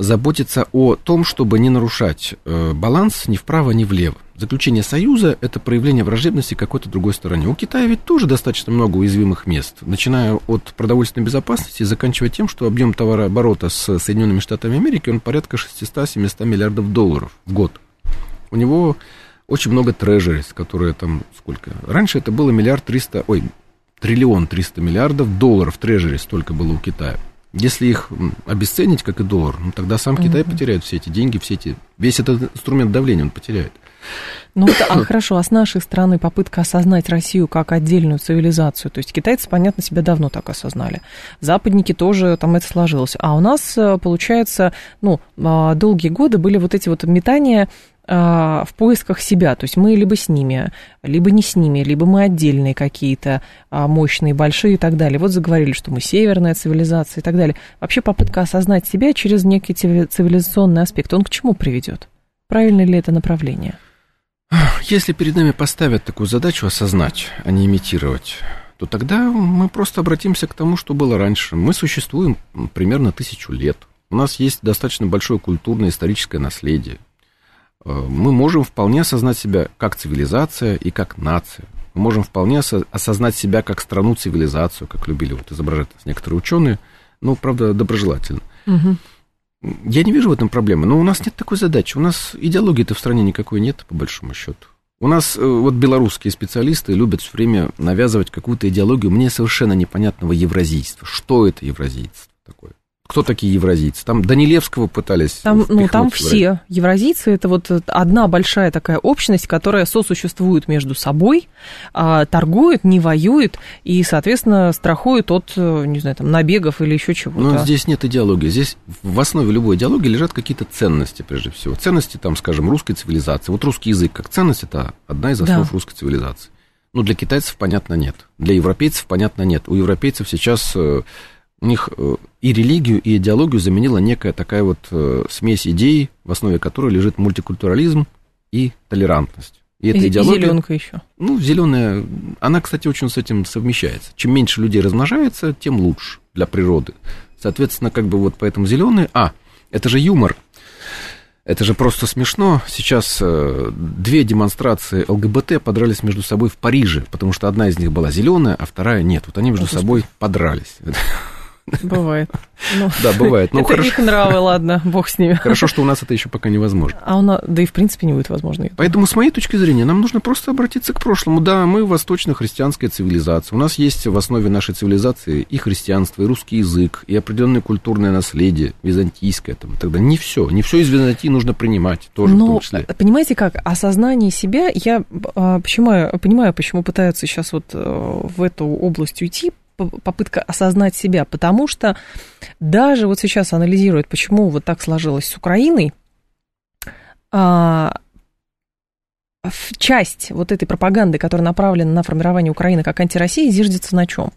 заботится о том, чтобы не нарушать э, баланс ни вправо, ни влево. Заключение союза – это проявление враждебности какой-то другой стороне. У Китая ведь тоже достаточно много уязвимых мест, начиная от продовольственной безопасности заканчивая тем, что объем товарооборота с Соединенными Штатами Америки, он порядка 600-700 миллиардов долларов в год. У него очень много трежерис, которые там сколько? Раньше это было миллиард триста, ой, триллион триста миллиардов долларов трежерис столько было у Китая. Если их обесценить, как и доллар, ну, тогда сам mm-hmm. Китай потеряет все эти деньги, все эти, весь этот инструмент давления он потеряет. Ну, а хорошо, а с нашей стороны попытка осознать Россию как отдельную цивилизацию, то есть китайцы, понятно, себя давно так осознали, западники тоже там это сложилось, а у нас, э, получается, ну, а, долгие годы были вот эти вот метания в поисках себя. То есть мы либо с ними, либо не с ними, либо мы отдельные какие-то а, мощные, большие и так далее. Вот заговорили, что мы северная цивилизация и так далее. Вообще попытка осознать себя через некий цивилизационный аспект, он к чему приведет? Правильно ли это направление? Если перед нами поставят такую задачу осознать, а не имитировать, то тогда мы просто обратимся к тому, что было раньше. Мы существуем примерно тысячу лет. У нас есть достаточно большое культурное историческое наследие. Э, мы можем вполне осознать себя как цивилизация и как нация. Мы можем вполне осознать себя как страну-цивилизацию, как любили вот изображать некоторые ученые, ну, правда, доброжелательно. Угу. Я не вижу в этом проблемы, но у нас нет такой задачи. У нас идеологии-то в стране никакой нет, по большому счету. У нас э, вот белорусские специалисты любят все время навязывать какую-то идеологию мне совершенно непонятного евразийства. Что это евразийство такое? Кто такие евразийцы? Там Данилевского пытались Там, ну, там все. Евразийцы – это вот одна большая такая общность, которая сосуществует между собой, а, торгует, не воюет и, соответственно, страхует от, не знаю, там, набегов или еще чего-то. Но здесь нет идеологии. Здесь в основе любой идеологии лежат какие-то ценности, прежде всего. Ценности, там, скажем, русской цивилизации. Вот русский язык как ценность – это одна из основ да. русской цивилизации. Ну, для китайцев, понятно, нет. Для европейцев, понятно, нет. У европейцев сейчас э, у них э, и религию, и идеологию заменила некая такая вот э, смесь идей, в основе которой лежит мультикультурализм и толерантность. И, и эта идеология... И зеленка еще. Ну, зеленая, она, кстати, очень с этим совмещается. Чем меньше людей размножается, тем лучше для природы. Соответственно, как бы вот поэтому зеленые. А, это же юмор. Это же просто смешно. Сейчас э, две демонстрации ЛГБТ подрались между собой в Париже, потому что одна из них была зеленая, а вторая нет. Вот они между О, собой подрались. [laughs] Бывает. Ну, да, бывает. Ну, [laughs] это хорошо. их нравы, ладно, бог с ними. Хорошо, что у нас это еще пока невозможно. А у нас, да и в принципе не будет возможно. Поэтому, с моей точки зрения, нам нужно просто обратиться к прошлому. Да, мы восточно-христианская цивилизация. У нас есть в основе нашей цивилизации и христианство, и русский язык, и определенное культурное наследие, византийское. Там, тогда не все. Не все из Византии нужно принимать тоже Но, в том числе. понимаете как, осознание себя, я а, почему, понимаю, почему пытаются сейчас вот э, в эту область уйти, попытка осознать себя, потому что даже вот сейчас анализируют, почему вот так сложилось с Украиной, а, часть вот этой пропаганды, которая направлена на формирование Украины как антироссии, зиждется на чем?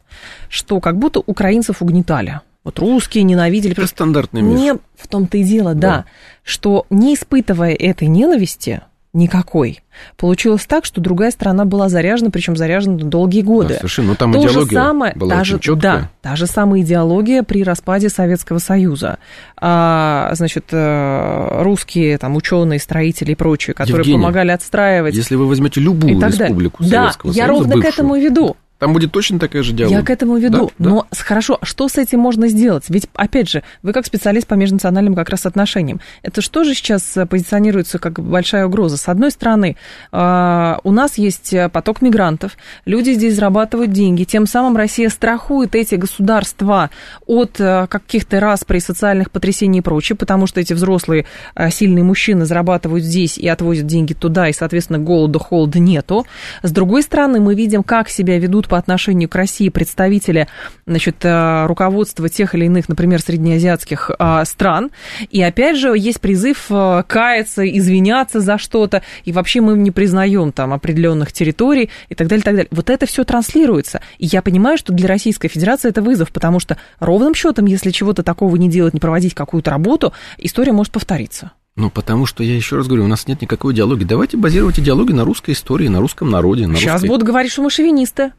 Что как будто украинцев угнетали. Вот русские ненавидели. Это стандартный мир. Не в том-то и дело, да. да, что не испытывая этой ненависти, никакой. Получилось так, что другая страна была заряжена, причем заряжена долгие годы. Да, совершенно. Ну, там То идеология же самое, была та же, четкая. Да, та же самая идеология при распаде Советского Союза. А, значит, э, русские там ученые, строители и прочие, которые Евгения, помогали отстраивать. Если вы возьмете любую республику далее. Советского да, Союза, я ровно бывшую, к этому веду. Там будет точно такая же диалог. Я к этому веду. Да? Но да? хорошо, что с этим можно сделать? Ведь, опять же, вы как специалист по межнациональным как раз отношениям. Это что же сейчас позиционируется как большая угроза? С одной стороны, а, у нас есть поток мигрантов, люди здесь зарабатывают деньги, тем самым Россия страхует эти государства от а, каких-то расприй, социальных потрясений и прочее, потому что эти взрослые а, сильные мужчины зарабатывают здесь и отвозят деньги туда, и, соответственно, голода, холода нету. С другой стороны, мы видим, как себя ведут по отношению к России представители значит, э, руководства тех или иных, например, среднеазиатских э, стран. И опять же, есть призыв э, каяться, извиняться за что-то, и вообще мы не признаем там определенных территорий и так далее, и так далее. Вот это все транслируется. И я понимаю, что для Российской Федерации это вызов, потому что ровным счетом, если чего-то такого не делать, не проводить какую-то работу, история может повториться. Ну, потому что, я еще раз говорю, у нас нет никакой идеологии. Давайте базировать идеологию на русской истории, на русском народе. На Сейчас русской... будут говорить, что мы шовинисты.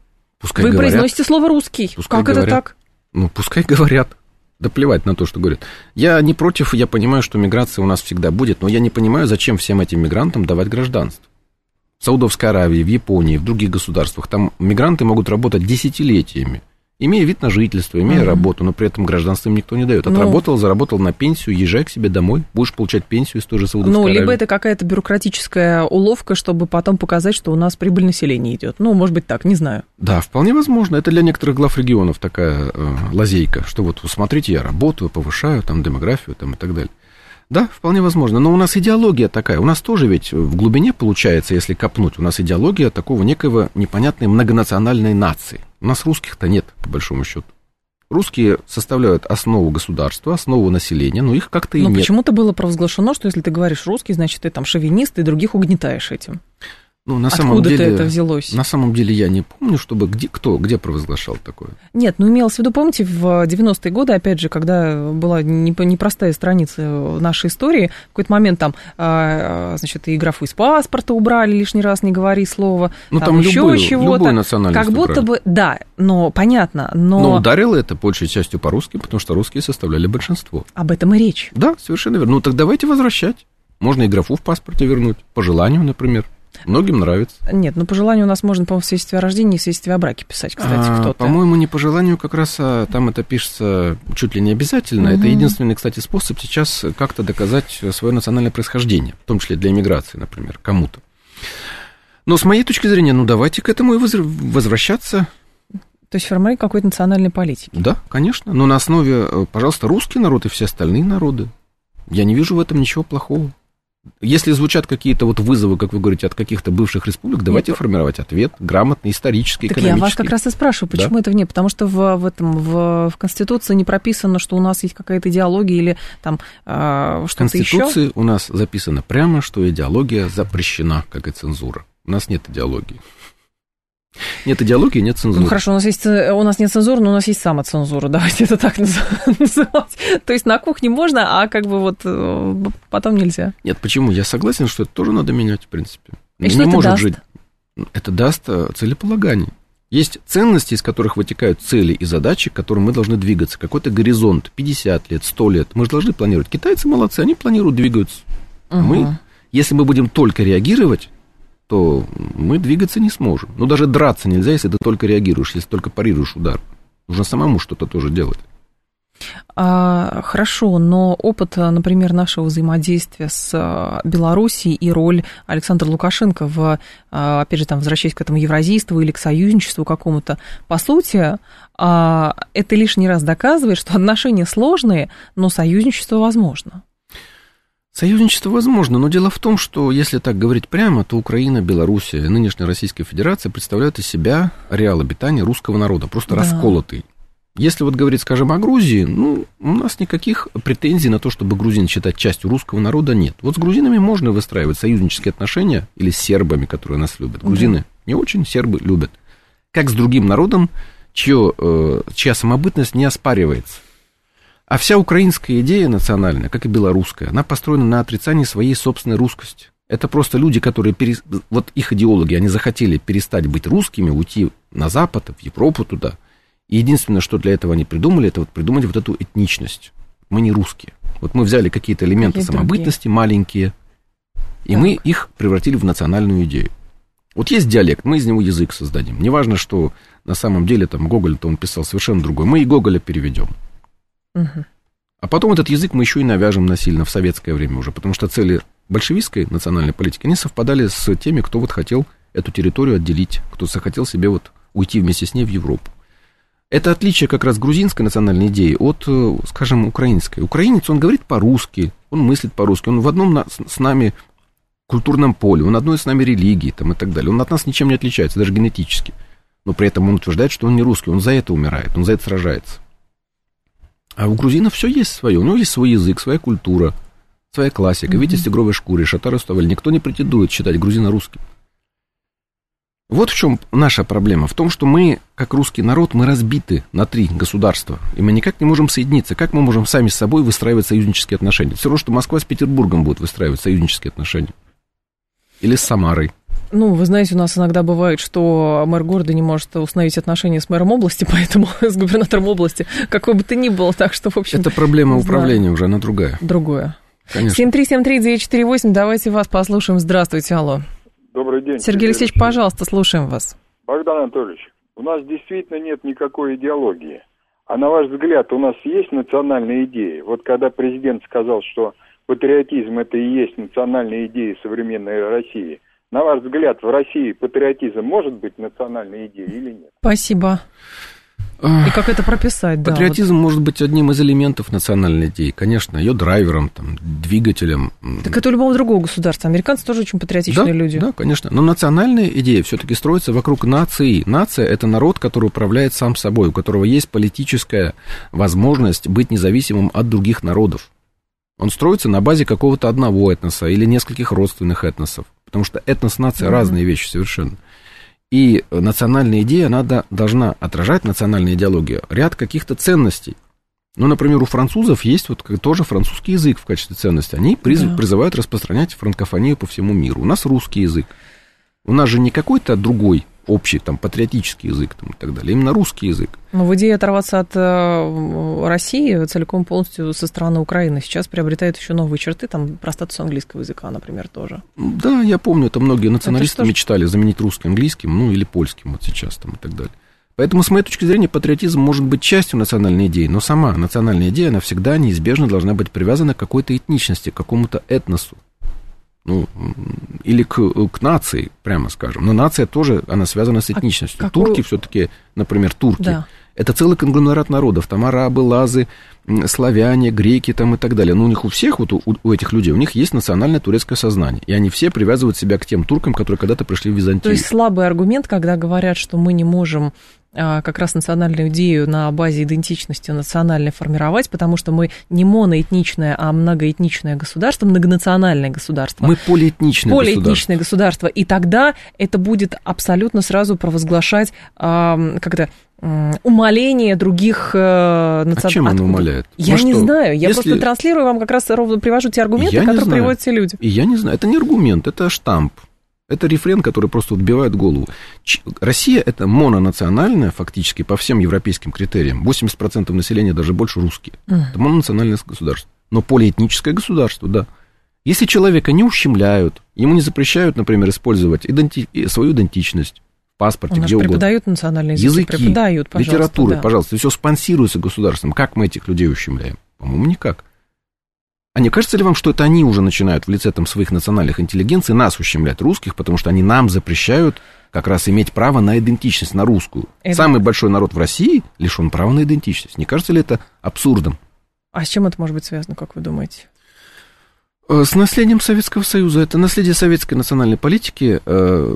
Пускай Вы говорят, произносите слово русский. Пускай как говорят. это так? Ну, пускай [laughs] говорят. Да плевать на то, что говорят. Я не против, я понимаю, что миграция у нас всегда будет, но я не понимаю, зачем всем этим мигрантам давать гражданство. В Саудовской Аравии, в Японии, в других государствах там мигранты могут работать десятилетиями имея вид на жительство, имея uh-huh. работу, но при этом гражданство им никто не дает. Ну. Отработал, ну, заработал на пенсию, езжай к себе домой, будешь получать пенсию из той же Саудовской Ну, либо Аравии. это какая-то бюрократическая уловка, чтобы потом показать, что у нас прибыль населения идет. Ну, может быть так, не знаю. Да, вполне возможно. Это для некоторых глав регионов такая э, лазейка, что вот, смотрите, я работаю, повышаю там демографию там, и так далее. Да, вполне возможно. Но у нас идеология такая. У нас тоже ведь в глубине получается, если копнуть, у нас идеология такого некого непонятной многонациональной нации. У нас русских-то нет, по большому счету. Русские составляют основу государства, основу населения, но их как-то и но нет. Но почему-то было провозглашено, что если ты говоришь русский, значит, ты там шовинист, и других угнетаешь этим. Ну, на самом Откуда деле, это взялось? На самом деле я не помню, чтобы где, кто, где провозглашал такое. Нет, ну имелось в виду, помните, в 90-е годы, опять же, когда была непростая страница нашей истории, в какой-то момент там, а, значит, и графу из паспорта убрали, лишний раз не говори слово, ну, там, там еще любую, чего-то. Любую как будто убрали. бы, да, но понятно, но... Но ударило это большей частью по-русски, потому что русские составляли большинство. Об этом и речь. Да, совершенно верно. Ну, так давайте возвращать. Можно и графу в паспорте вернуть, по желанию, например. Многим нравится. Нет, ну по желанию у нас можно, по-моему, свидетельстве о рождении и свидетельстве о браке писать, кстати, а, кто-то. По-моему, не по желанию как раз, а там это пишется чуть ли не обязательно. Угу. Это единственный, кстати, способ сейчас как-то доказать свое национальное происхождение, в том числе для иммиграции, например, кому-то. Но с моей точки зрения, ну давайте к этому и возвращаться. То есть формировать какой-то национальной политики. Да, конечно. Но на основе, э, пожалуйста, русский народ и все остальные народы. Я не вижу в этом ничего плохого. Если звучат какие-то вот вызовы, как вы говорите, от каких-то бывших республик, давайте Нет. формировать ответ грамотный, исторический, так экономический. я вас как раз и спрашиваю, почему да? этого нет? Потому что в, в этом в, в Конституции не прописано, что у нас есть какая-то идеология или там э, что-то еще. В Конституции у нас записано прямо, что идеология запрещена, как и цензура. У нас нет идеологии. Нет идеологии, нет цензуры. Ну хорошо, у нас, есть, у нас нет цензуры, но у нас есть самоцензура, [laughs] давайте это так [laughs] называть. То есть на кухне можно, а как бы вот э, потом нельзя. Нет, почему? Я согласен, что это тоже надо менять, в принципе. И Не что это может даст? жить. Это даст э, целеполагание. Есть ценности, из которых вытекают цели и задачи, к которым мы должны двигаться. Какой-то горизонт, 50 лет, 100 лет. Мы же должны планировать. Китайцы молодцы, они планируют, двигаются. Угу. Мы, если мы будем только реагировать, то мы двигаться не сможем. Ну, даже драться нельзя, если ты только реагируешь, если только парируешь удар. Нужно самому что-то тоже делать. А, хорошо, но опыт, например, нашего взаимодействия с а, Белоруссией и роль Александра Лукашенко в, а, опять же, там, возвращаясь к этому евразийству или к союзничеству какому-то, по сути, а, это лишний раз доказывает, что отношения сложные, но союзничество возможно. Союзничество возможно, но дело в том, что если так говорить прямо, то Украина, Белоруссия, нынешняя Российская Федерация представляют из себя реал обитания русского народа, просто да. расколотый. Если вот говорить, скажем, о Грузии, ну, у нас никаких претензий на то, чтобы грузин считать частью русского народа, нет. Вот с грузинами можно выстраивать союзнические отношения, или с сербами, которые нас любят. Грузины да. не очень, сербы любят. Как с другим народом, чье, э, чья самобытность не оспаривается. А вся украинская идея национальная, как и белорусская, она построена на отрицании своей собственной русскости. Это просто люди, которые, перес... вот их идеологи, они захотели перестать быть русскими, уйти на Запад, в Европу туда. И единственное, что для этого они придумали, это вот придумать вот эту этничность. Мы не русские. Вот мы взяли какие-то элементы Есть самобытности другие. маленькие, и так. мы их превратили в национальную идею. Вот есть диалект, мы из него язык создадим. Неважно, что на самом деле там Гоголь-то он писал совершенно другой. Мы и Гоголя переведем. А потом этот язык мы еще и навяжем насильно в советское время уже, потому что цели большевистской национальной политики, они совпадали с теми, кто вот хотел эту территорию отделить, кто захотел себе вот уйти вместе с ней в Европу. Это отличие как раз грузинской национальной идеи от, э, скажем, украинской. Украинец, он говорит по-русски, он мыслит по-русски, он в одном с нами культурном поле, он одной с нами религии там, и так далее. Он от нас ничем не отличается, даже генетически. Но при этом он утверждает, что он не русский, он за это умирает, он за это сражается. А у грузинов все есть свое, у него есть свой язык, своя культура, своя классика. Mm-hmm. Видите, тигровой шкуре, шатар уставали. Никто не претендует считать грузина русским. Вот в чем наша проблема. В том, что мы, как русский народ, мы разбиты на три государства. И мы никак не можем соединиться. Как мы можем сами с собой выстраивать союзнические отношения? Все равно, что Москва с Петербургом будет выстраивать союзнические отношения. Или с Самарой. Ну, вы знаете, у нас иногда бывает, что мэр города не может установить отношения с мэром области, [laughs] поэтому с губернатором области, какой бы то ни было, так что, в общем... Это проблема управления уже, она другая. Другое. Конечно. 7373948, давайте вас послушаем. Здравствуйте, алло. Добрый день. Сергей Алексеевич, пожалуйста, слушаем вас. Богдан Анатольевич, у нас действительно нет никакой идеологии. А на ваш взгляд, у нас есть национальная идея? Вот когда президент сказал, что патриотизм это и есть национальная идея современной России, на ваш взгляд, в России патриотизм может быть национальной идеей или нет? Спасибо. И как это прописать, да? Патриотизм вот. может быть одним из элементов национальной идеи, конечно, ее драйвером, там, двигателем. Так это у любого другого государства. Американцы тоже очень патриотичные да, люди. Да, конечно. Но национальная идея все-таки строится вокруг нации. Нация – это народ, который управляет сам собой, у которого есть политическая возможность быть независимым от других народов. Он строится на базе какого-то одного этноса или нескольких родственных этносов. Потому что этнос-нация mm-hmm. разные вещи совершенно. И национальная идея, она должна отражать, национальная идеология, ряд каких-то ценностей. Ну, например, у французов есть вот тоже французский язык в качестве ценности. Они приз, да. призывают распространять франкофонию по всему миру. У нас русский язык. У нас же не какой-то другой общий там патриотический язык там, и так далее, именно русский язык. Но в идее оторваться от э, России целиком полностью со стороны Украины сейчас приобретает еще новые черты, там про статус английского языка, например, тоже. Да, я помню, это многие националисты это мечтали заменить русский английским, ну или польским вот сейчас там и так далее. Поэтому, с моей точки зрения, патриотизм может быть частью национальной идеи, но сама национальная идея, она всегда неизбежно должна быть привязана к какой-то этничности, к какому-то этносу ну, или к, к нации, прямо скажем. Но нация тоже, она связана с а этничностью. А какую... Турки все-таки, например, турки, да. Это целый конгломерат народов. Там арабы, лазы, славяне, греки там и так далее. Но у них у всех, вот у, у этих людей, у них есть национальное турецкое сознание. И они все привязывают себя к тем туркам, которые когда-то пришли в Византию. То есть слабый аргумент, когда говорят, что мы не можем а, как раз национальную идею на базе идентичности национальной формировать, потому что мы не моноэтничное, а многоэтничное государство, многонациональное государство. Мы полиэтничное, полиэтничное государство. государство. И тогда это будет абсолютно сразу провозглашать как-то умаление других э, национальностей. А чем оно умаляет? Я ну не что? знаю. Я Если... просто транслирую вам как раз ровно привожу те аргументы, я которые приводят все люди. И я не знаю. Это не аргумент, это штамп. Это рефрен, который просто отбивает голову. Россия – это мононациональная, фактически, по всем европейским критериям. 80% населения, даже больше, русские. Mm. Это мононациональное государство. Но полиэтническое государство, да. Если человека не ущемляют, ему не запрещают, например, использовать иденти... свою идентичность, паспорте, где угодно. преподают национальные языки, языки преподают, пожалуйста, литературы, да. пожалуйста, все спонсируется государством. Как мы этих людей ущемляем? По-моему, никак. А не кажется ли вам, что это они уже начинают в лице там, своих национальных интеллигенций нас ущемлять, русских, потому что они нам запрещают как раз иметь право на идентичность, на русскую. Это... Самый большой народ в России лишен права на идентичность. Не кажется ли это абсурдом? А с чем это может быть связано, как вы думаете? Э, с наследием Советского Союза. Это наследие советской национальной политики э,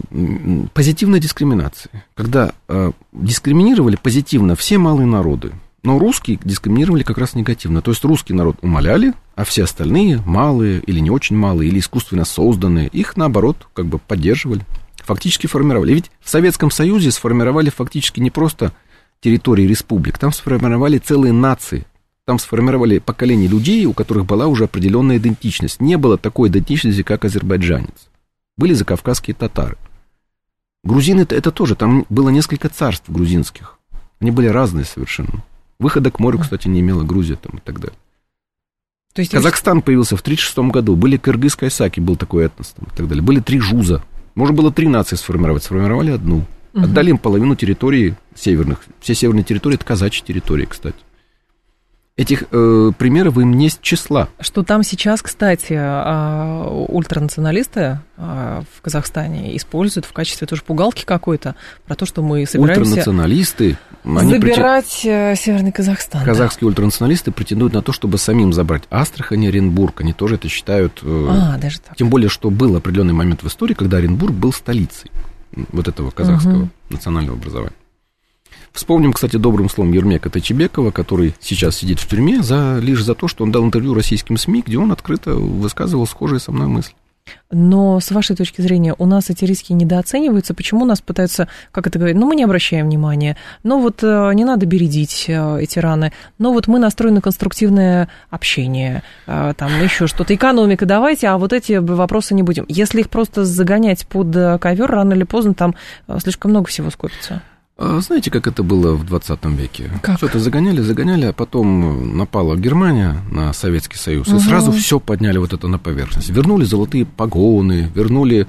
позитивной дискриминации. Когда э, дискриминировали позитивно все малые народы. Но русские дискриминировали как раз негативно. То есть русский народ умоляли, а все остальные, малые или не очень малые, или искусственно созданные, их, наоборот, как бы поддерживали, фактически формировали. Ведь в Советском Союзе сформировали фактически не просто территории республик, там сформировали целые нации, там сформировали поколение людей, у которых была уже определенная идентичность. Не было такой идентичности, как азербайджанец. Были закавказские татары. Грузины это, это тоже, там было несколько царств грузинских. Они были разные совершенно. Выхода к морю, кстати, не имела Грузия там и так далее. То есть Казахстан появился в 1936 году. Были кыргыз кайсаки, был такой этнос там, и так далее. Были три жуза. Можно было три нации сформировать, сформировали одну. Угу. Отдали им половину территории северных. Все северные территории – это казачьи территории, кстати. Этих э, примеров им не с числа. Что там сейчас, кстати, э, ультранационалисты э, в Казахстане используют в качестве тоже пугалки какой-то про то, что мы собираемся... Ультранационалисты... Забирать претен... Северный Казахстан. Казахские да. ультранационалисты претендуют на то, чтобы самим забрать Астрахань и Оренбург. Они тоже это считают... А, даже так. Тем более, что был определенный момент в истории, когда Оренбург был столицей вот этого казахского угу. национального образования. Вспомним, кстати, добрым словом Ермека Тачебекова, который сейчас сидит в тюрьме за, лишь за то, что он дал интервью российским СМИ, где он открыто высказывал схожие со мной мысли. Но с вашей точки зрения, у нас эти риски недооцениваются? Почему нас пытаются, как это говорить, ну мы не обращаем внимания, ну вот э, не надо бередить э, эти раны, ну вот мы настроены на конструктивное общение, э, там еще что-то, экономика давайте, а вот эти вопросы не будем. Если их просто загонять под ковер, рано или поздно там слишком много всего скопится. А знаете, как это было в 20 веке? Как? Что-то загоняли, загоняли, а потом напала Германия на Советский Союз, угу. и сразу все подняли вот это на поверхность. Вернули золотые погоны, вернули,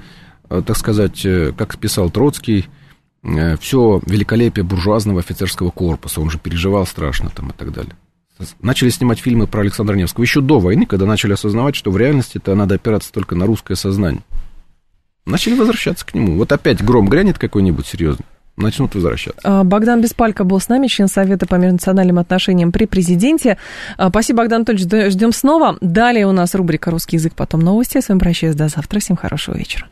э, так сказать, э, как писал Троцкий, э, все великолепие буржуазного офицерского корпуса. Он же переживал страшно там и так далее. Начали снимать фильмы про Александра Невского еще до войны, когда начали осознавать, что в реальности это надо опираться только на русское сознание. Начали возвращаться к нему. Вот опять гром грянет какой-нибудь серьезный начнут возвращаться. А, Богдан Беспалько был с нами, член Совета по межнациональным отношениям при президенте. А, спасибо, Богдан Анатольевич, ждем снова. Далее у нас рубрика «Русский язык», потом новости. Я с вами прощаюсь до завтра. Всем хорошего вечера.